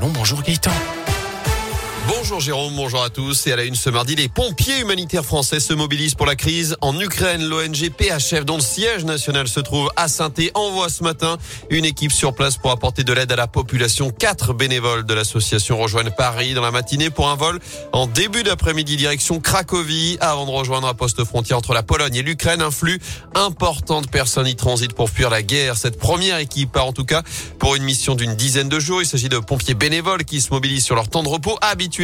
Bonjour Gaëtan. Bonjour Jérôme, bonjour à tous. Et à la une ce mardi, les pompiers humanitaires français se mobilisent pour la crise en Ukraine. L'ONG PHF, dont le siège national se trouve à saint envoie ce matin une équipe sur place pour apporter de l'aide à la population. Quatre bénévoles de l'association rejoignent Paris dans la matinée pour un vol en début d'après-midi direction Cracovie avant de rejoindre un poste frontière entre la Pologne et l'Ukraine. Un flux important de personnes y transitent pour fuir la guerre. Cette première équipe part en tout cas pour une mission d'une dizaine de jours. Il s'agit de pompiers bénévoles qui se mobilisent sur leur temps de repos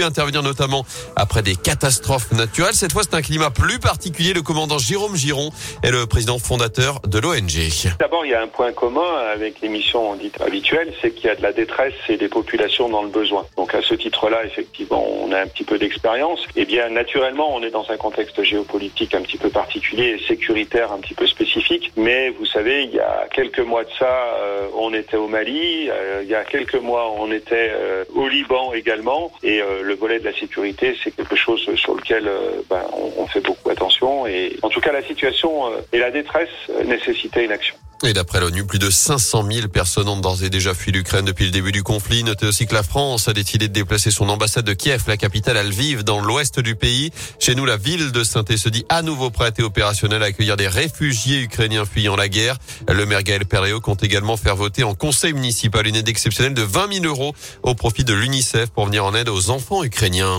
intervenir notamment après des catastrophes naturelles. Cette fois, c'est un climat plus particulier. Le commandant Jérôme Giron est le président fondateur de l'ONG. D'abord, il y a un point commun avec les missions dites habituelles, c'est qu'il y a de la détresse et des populations dans le besoin. Donc à ce titre-là, effectivement, on a un petit peu d'expérience. Et bien, naturellement, on est dans un contexte géopolitique un petit peu particulier et sécuritaire un petit peu spécifique. Mais vous savez, il y a quelques mois de ça, euh, on était au Mali. Euh, il y a quelques mois, on était euh, au Liban également. Et le volet de la sécurité, c'est quelque chose sur lequel euh, ben, on, fait beaucoup attention. Et en tout cas, la situation euh, et la détresse nécessitaient une action. Et d'après l'ONU, plus de 500 000 personnes ont d'ores et déjà fui l'Ukraine depuis le début du conflit. Notez aussi que la France a décidé de déplacer son ambassade de Kiev, la capitale à Lviv, dans l'ouest du pays. Chez nous, la ville de saint se dit à nouveau prête et opérationnelle à accueillir des réfugiés ukrainiens fuyant la guerre. Le maire Gaël Perréo compte également faire voter en conseil municipal une aide exceptionnelle de 20 000 euros au profit de l'UNICEF pour venir en aide aux enfants ukrainiens.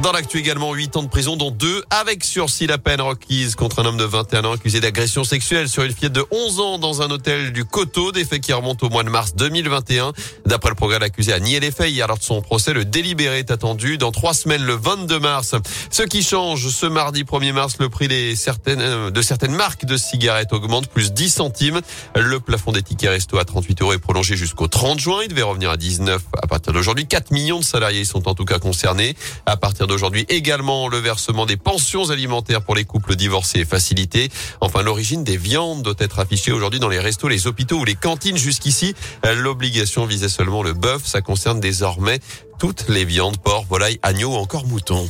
Dans l'actu également, 8 ans de prison, dont 2 avec sursis la peine requise contre un homme de 21 ans accusé d'agression sexuelle sur une fillette de 11 ans dans un hôtel du Coteau. Des faits qui remontent au mois de mars 2021. D'après le progrès, l'accusé a nié les faits. Hier, lors de son procès, le délibéré est attendu dans trois semaines, le 22 mars. Ce qui change, ce mardi 1er mars, le prix des certaines, euh, de certaines marques de cigarettes augmente plus 10 centimes. Le plafond des tickets resto à 38 euros est prolongé jusqu'au 30 juin. Il devait revenir à 19 à partir d'aujourd'hui. 4 millions de salariés sont en tout cas concernés. À partir d'aujourd'hui également le versement des pensions alimentaires pour les couples divorcés est facilité. Enfin, l'origine des viandes doit être affichée aujourd'hui dans les restos, les hôpitaux ou les cantines. Jusqu'ici, l'obligation visait seulement le bœuf. Ça concerne désormais toutes les viandes, porc, volaille, agneau ou encore mouton.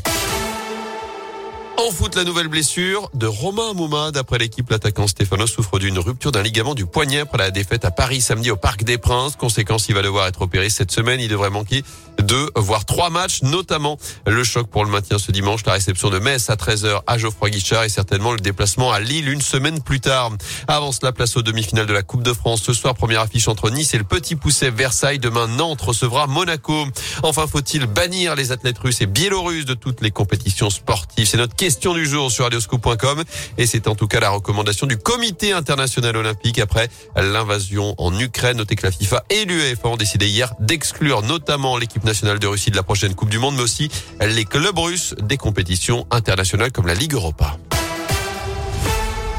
En foot, la nouvelle blessure de Romain Mouma. D'après l'équipe, l'attaquant Stéphano souffre d'une rupture d'un ligament du poignet après la défaite à Paris samedi au Parc des Princes. Conséquence, il va devoir être opéré cette semaine. Il devrait manquer deux, voire trois matchs, notamment le choc pour le maintien ce dimanche, la réception de Metz à 13h à Geoffroy Guichard et certainement le déplacement à Lille une semaine plus tard. Avance la place aux demi-finales de la Coupe de France. Ce soir, première affiche entre Nice et le Petit Pousset Versailles. Demain, Nantes recevra Monaco. Enfin, faut-il bannir les athlètes russes et biélorusses de toutes les compétitions sportives? C'est notre question du jour sur radioscoop.com et c'est en tout cas la recommandation du comité international olympique après l'invasion en Ukraine. Notez que la FIFA et l'UEFA ont décidé hier d'exclure notamment l'équipe nationale de Russie de la prochaine Coupe du Monde, mais aussi les clubs russes des compétitions internationales comme la Ligue Europa.